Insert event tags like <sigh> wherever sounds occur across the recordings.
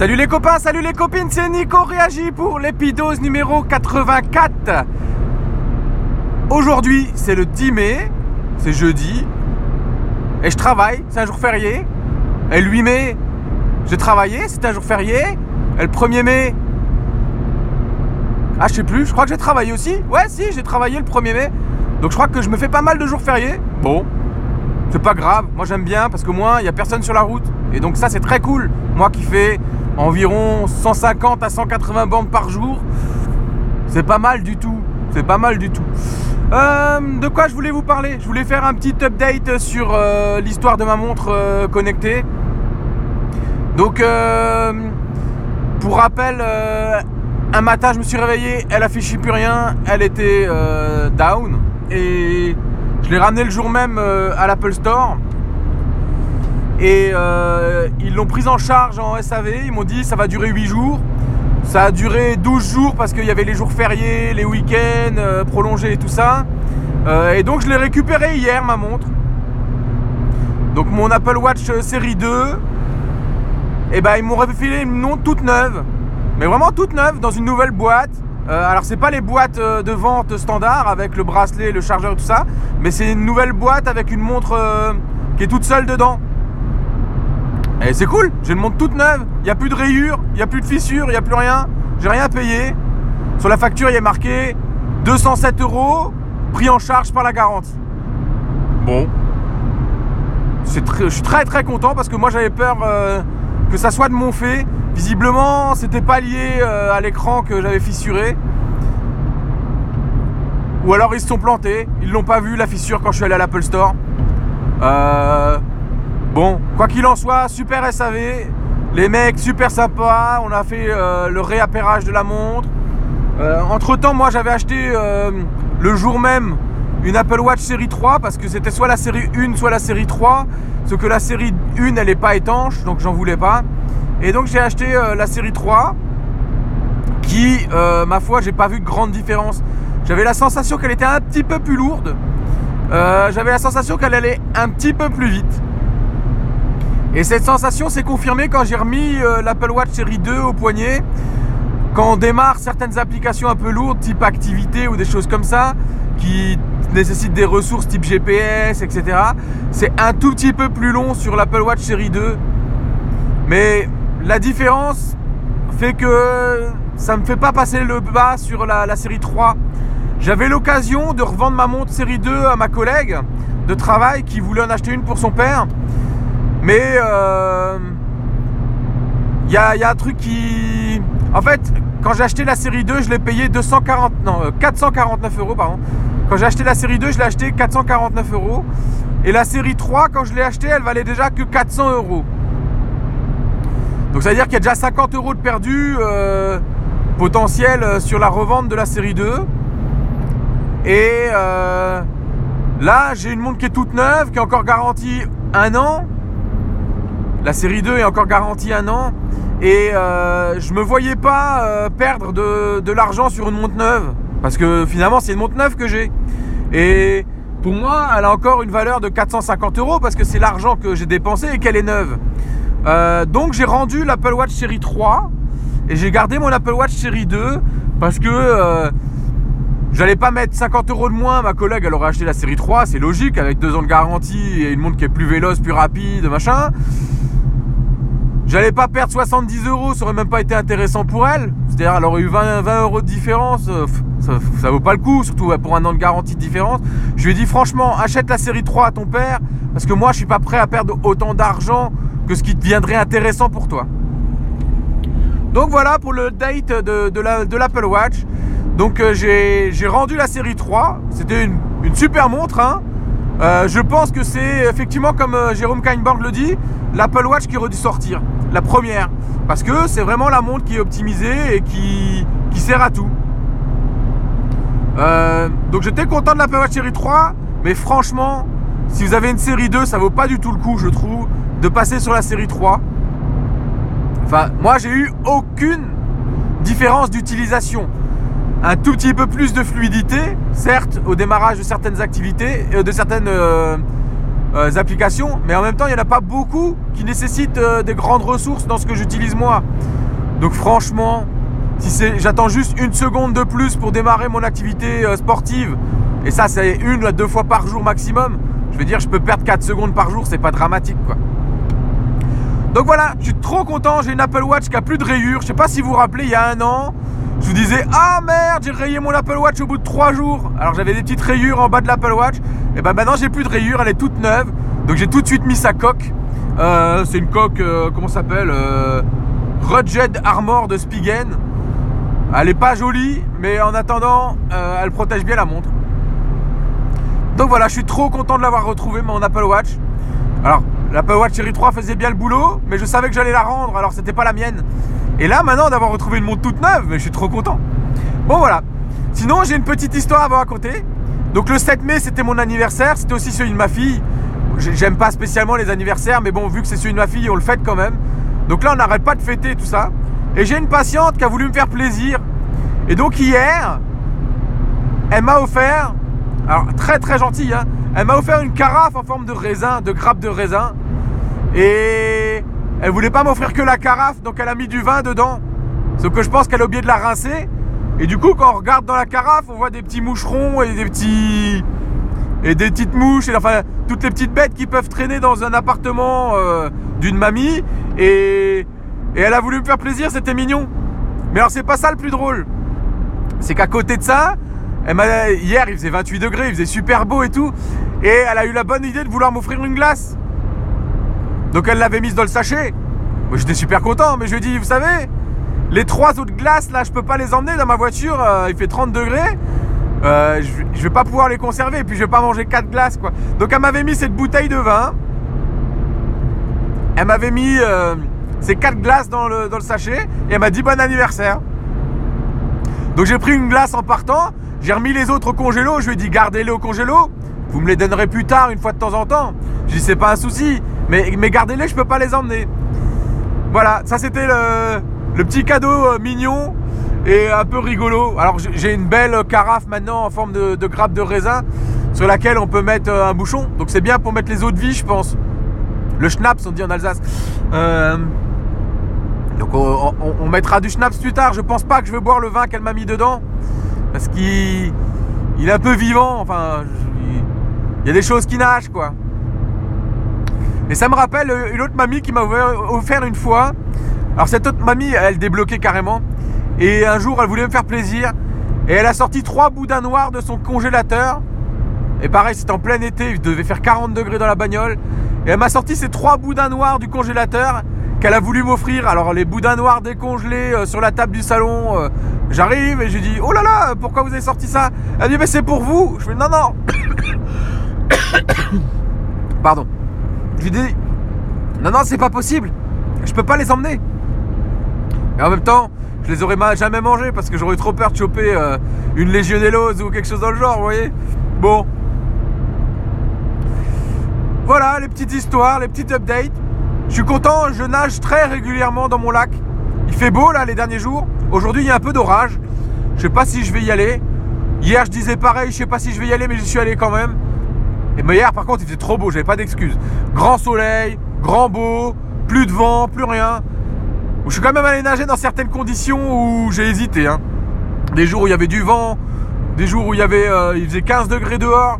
Salut les copains, salut les copines, c'est Nico Réagi pour l'épidose numéro 84. Aujourd'hui, c'est le 10 mai, c'est jeudi, et je travaille, c'est un jour férié. Et le 8 mai, j'ai travaillé, c'est un jour férié. Et le 1er mai, ah je sais plus, je crois que j'ai travaillé aussi. Ouais si, j'ai travaillé le 1er mai. Donc je crois que je me fais pas mal de jours fériés. Bon, c'est pas grave, moi j'aime bien parce que moi, il n'y a personne sur la route. Et donc ça c'est très cool. Moi qui fais environ 150 à 180 bandes par jour, c'est pas mal du tout. C'est pas mal du tout. Euh, de quoi je voulais vous parler? Je voulais faire un petit update sur euh, l'histoire de ma montre euh, connectée. Donc, pour rappel, un matin je me suis réveillé, elle affichait plus rien, elle était down. Et je l'ai ramené le jour même à l'Apple Store. Et euh, ils l'ont prise en charge en SAV. Ils m'ont dit ça va durer 8 jours. Ça a duré 12 jours parce qu'il y avait les jours fériés, les week-ends euh, prolongés et tout ça. et donc je l'ai récupéré hier, ma montre. Donc mon Apple Watch série 2. Et ben ils m'ont refilé une montre toute neuve. Mais vraiment toute neuve dans une nouvelle boîte. Euh, alors c'est pas les boîtes euh, de vente standard avec le bracelet, le chargeur et tout ça, mais c'est une nouvelle boîte avec une montre euh, qui est toute seule dedans. Et c'est cool, j'ai une montre toute neuve, il n'y a plus de rayures, il n'y a plus de fissures, il n'y a plus rien, j'ai rien payé. Sur la facture il y a marqué 207 euros, pris en charge par la garantie. Bon. je suis très très content parce que moi j'avais peur que ça soit de mon fait Visiblement, c'était pas lié euh, à l'écran que j'avais fissuré. Ou alors ils se sont plantés, ils l'ont pas vu la fissure quand je suis allé à l'Apple Store. Euh, bon, quoi qu'il en soit, super SAV, les mecs super sympas, on a fait euh, le réappairage de la montre. entre temps, moi j'avais acheté le jour même une Apple Watch série 3 parce que c'était soit la série 1 soit la série 3. Ce que la série 1 elle est pas étanche donc j'en voulais pas. Et donc j'ai acheté euh, la série 3 qui, euh, ma foi, j'ai pas vu de grande différence. J'avais la sensation qu'elle était un petit peu plus lourde. Euh, j'avais la sensation qu'elle allait un petit peu plus vite. Et cette sensation s'est confirmée quand j'ai remis l'Apple Watch série 2 au poignet. Quand on démarre certaines applications un peu lourdes, type activité ou des choses comme ça, qui nécessitent des ressources type GPS, etc. C'est un tout petit peu plus long sur l'Apple Watch série 2. Mais la différence fait que ça me fait pas passer le bas sur la, série 3. J'avais l'occasion de revendre ma montre série 2 à ma collègue de travail qui voulait en acheter une pour son père. Mais il euh, y, a, un truc qui. En fait, quand j'ai acheté la série 2, je l'ai payé 240, non, 449 euh, euros. Pardon. Quand j'ai acheté la série 2, je l'ai acheté 449 euros. Et la série 3, quand je l'ai acheté, elle valait déjà que 400 euros. Donc ça veut dire qu'il y a déjà 50 euros de perdu euh, potentiel sur la revente de la série 2. Et là, j'ai une montre qui est toute neuve, qui est encore garantie un an. La série 2 est encore garantie un an. Et je me voyais pas perdre de, de l'argent sur une montre neuve. Parce que finalement, c'est une montre neuve que j'ai. Et pour moi, elle a encore une valeur de 450 euros parce que c'est l'argent que j'ai dépensé et qu'elle est neuve. Euh, donc j'ai rendu l'Apple Watch série 3 et j'ai gardé mon Apple Watch série 2 parce que euh, j'allais pas mettre 50 euros de moins. Ma collègue elle aurait acheté la série 3, c'est logique avec deux ans de garantie et une montre qui est plus véloce, plus rapide, machin. J'allais pas perdre 70 euros, ça aurait même pas été intéressant pour elle. C'est-à-dire, elle aurait eu 20, 20 euros de différence, euh, ça, vaut pas le coup, surtout pour un an de garantie de différence. Je lui ai dit, franchement, achète la série 3 à ton père, parce que moi, je suis pas prêt à perdre autant d'argent que ce qui deviendrait intéressant pour toi. Donc voilà pour le date de, l'Apple Watch. Donc euh, j'ai rendu la série 3. C'était une, super montre. Hein. Euh, je pense que c'est effectivement comme euh, Jérôme Kainborg le dit, l'Apple Watch qui aurait dû sortir. La première. Parce que c'est vraiment la montre qui est optimisée et qui, qui sert à tout. donc j'étais content de l'Apple Watch série 3. Mais franchement, si vous avez une série 2, ça vaut pas du tout le coup, je trouve de passer sur la série 3. Enfin, moi j'ai eu aucune différence d'utilisation. Un tout petit peu plus de fluidité, certes, au démarrage de certaines activités, et de certaines, euh, euh, applications, mais en même temps, il n'y en a pas beaucoup qui nécessitent euh, des grandes ressources dans ce que j'utilise moi. Donc franchement, si j'attends juste une seconde de plus pour démarrer mon activité euh, sportive, et ça c'est une à deux fois par jour maximum, je veux dire je peux perdre 4 secondes par jour, c'est pas dramatique quoi. Donc voilà, je suis trop content, j'ai une Apple Watch qui a plus de rayures. Je sais pas si vous vous rappelez, il y a un an, je vous disais Ah merde, j'ai rayé mon Apple Watch au bout de 3 jours. Alors j'avais des petites rayures en bas de l'Apple Watch. Et ben maintenant j'ai plus de rayures, elle est toute neuve. Donc j'ai tout de suite mis sa coque. Euh, c'est une coque, euh, comment s'appelle euh, Rugged Armor de Spigen. Elle est pas jolie, mais en attendant, elle protège bien la montre. Donc voilà, je suis trop content de l'avoir retrouvé mon Apple Watch. Alors, l'Apple Watch Série 3 faisait bien le boulot, mais je savais que j'allais la rendre, alors c'était pas la mienne. Et là, maintenant, d'avoir retrouvé une montre toute neuve, mais je suis trop content. Bon, voilà. Sinon, j'ai une petite histoire à vous raconter. Donc, le 7 mai, c'était mon anniversaire. C'était aussi celui de ma fille. J'aime pas spécialement les anniversaires, mais bon, vu que c'est celui de ma fille, on le fête quand même. Donc là, on n'arrête pas de fêter tout ça. Et j'ai une patiente qui a voulu me faire plaisir. Et donc, hier, elle m'a offert, alors très très gentil, hein, elle m'a offert une carafe en forme de raisin, de grappe de raisin. Et elle voulait pas m'offrir que la carafe, donc elle a mis du vin dedans. Sauf que je pense qu'elle a oublié de la rincer. Et du coup, quand on regarde dans la carafe, on voit des petits moucherons et des petits. et des petites mouches, et enfin, toutes les petites bêtes qui peuvent traîner dans un appartement euh, d'une mamie. Et, et elle a voulu me faire plaisir, c'était mignon. Mais alors, c'est pas ça le plus drôle. C'est qu'à côté de ça, hier, il faisait 28 degrés, il faisait super beau et tout. Et elle a eu la bonne idée de vouloir m'offrir une glace. Donc elle l'avait mise dans le sachet. Moi j'étais super content, mais je lui ai dit, vous savez, les trois autres glaces là, je peux pas les emmener dans ma voiture, euh, il fait 30 degrés. Euh, je, vais pas pouvoir les conserver, et puis je vais pas manger quatre glaces quoi. Donc elle m'avait mis cette bouteille de vin. Elle m'avait mis euh, ces quatre glaces dans le, dans le sachet et elle m'a dit bon anniversaire. Donc j'ai pris une glace en partant, j'ai remis les autres au congélo, je lui ai dit gardez-les au congélo, vous me les donnerez plus tard une fois de temps en temps. Je dis c'est pas un souci, mais, mais gardez-les, je peux pas les emmener. Voilà, ça c'était le, petit cadeau euh, mignon et un peu rigolo. Alors j'ai une belle carafe maintenant en forme de, grappe de raisin sur laquelle on peut mettre euh, un bouchon. Donc c'est bien pour mettre les eaux de vie, je pense. Le schnapps, on dit en Alsace. Euh, donc on, mettra du schnapps plus tard. Je pense pas que je vais boire le vin qu'elle m'a mis dedans. Parce qu'il il est un peu vivant. Enfin, il y a des choses qui nagent, quoi. Et ça me rappelle une autre mamie qui m'a offert une fois. Alors cette autre mamie, elle débloquait carrément. Et un jour, elle voulait me faire plaisir. Et elle a sorti trois boudins noirs de son congélateur. Et pareil, c'était en plein été, il devait faire 40 degrés dans la bagnole. Et elle m'a sorti ces trois boudins noirs du congélateur qu'elle a voulu m'offrir. Alors les boudins noirs décongelés euh, sur la table du salon, euh, j'arrive et je lui dis oh là là, pourquoi vous avez sorti ça? Elle dit mais c'est pour vous. Je fais non non. <coughs> Pardon. Je lui dis non non c'est pas possible. Je peux pas les emmener. Et en même temps, je les aurais jamais mangés parce que j'aurais trop peur de choper euh, une légionellose ou quelque chose dans le genre, vous voyez. Bon. Voilà les petites histoires, les petites updates. Je suis content, je nage très régulièrement dans mon lac. Il fait beau là les derniers jours. Aujourd'hui il y a un peu d'orage. Je sais pas si je vais y aller. Hier je disais pareil, je sais pas si je vais y aller, mais j'y suis allé quand même. Mais hier par contre il faisait trop beau, j'avais pas d'excuses. Grand soleil, grand beau, plus de vent, plus rien. Je suis quand même allé nager dans certaines conditions où j'ai hésité. Hein. Des jours où il y avait du vent, des jours où il y avait, euh, il faisait 15 degrés dehors.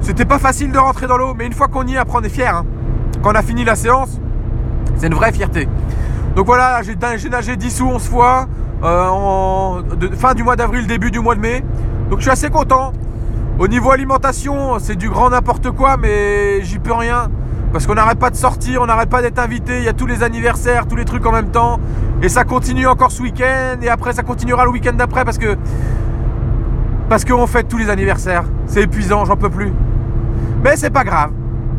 C'était pas facile de rentrer dans l'eau, mais une fois qu'on y est, après on est fier. Hein. Quand on a fini la séance, c'est une vraie fierté. Donc voilà, j'ai nagé 10 ou 11 fois euh, en, fin du mois d'avril, début du mois de mai. Donc je suis assez content. Au niveau alimentation, c'est du grand n'importe quoi, mais j'y peux rien. Parce qu'on n'arrête pas de sortir, on n'arrête pas d'être invité, il y a tous les anniversaires, tous les trucs en même temps. Et ça continue encore ce week-end, et après ça continuera le week-end d'après parce que. Parce qu'on fête tous les anniversaires. C'est épuisant, j'en peux plus. Mais c'est pas grave.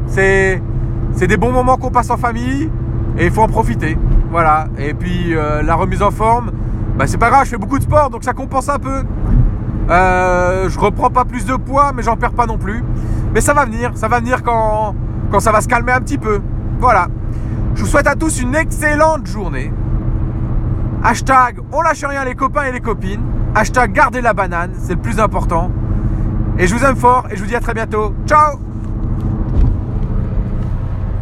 C'est. Des bons moments qu'on passe en famille. Et il faut en profiter. Voilà. Et puis euh, la remise en forme, bah, c'est pas grave, je fais beaucoup de sport, donc ça compense un peu. Euh, je reprends pas plus de poids, mais j'en perds pas non plus. Mais ça va venir, ça va venir quand, quand ça va se calmer un petit peu. Voilà. Je vous souhaite à tous une excellente journée. Hashtag on lâche rien les copains et les copines. Hashtag gardez la banane, c'est le plus important. Et je vous aime fort et je vous dis à très bientôt. Ciao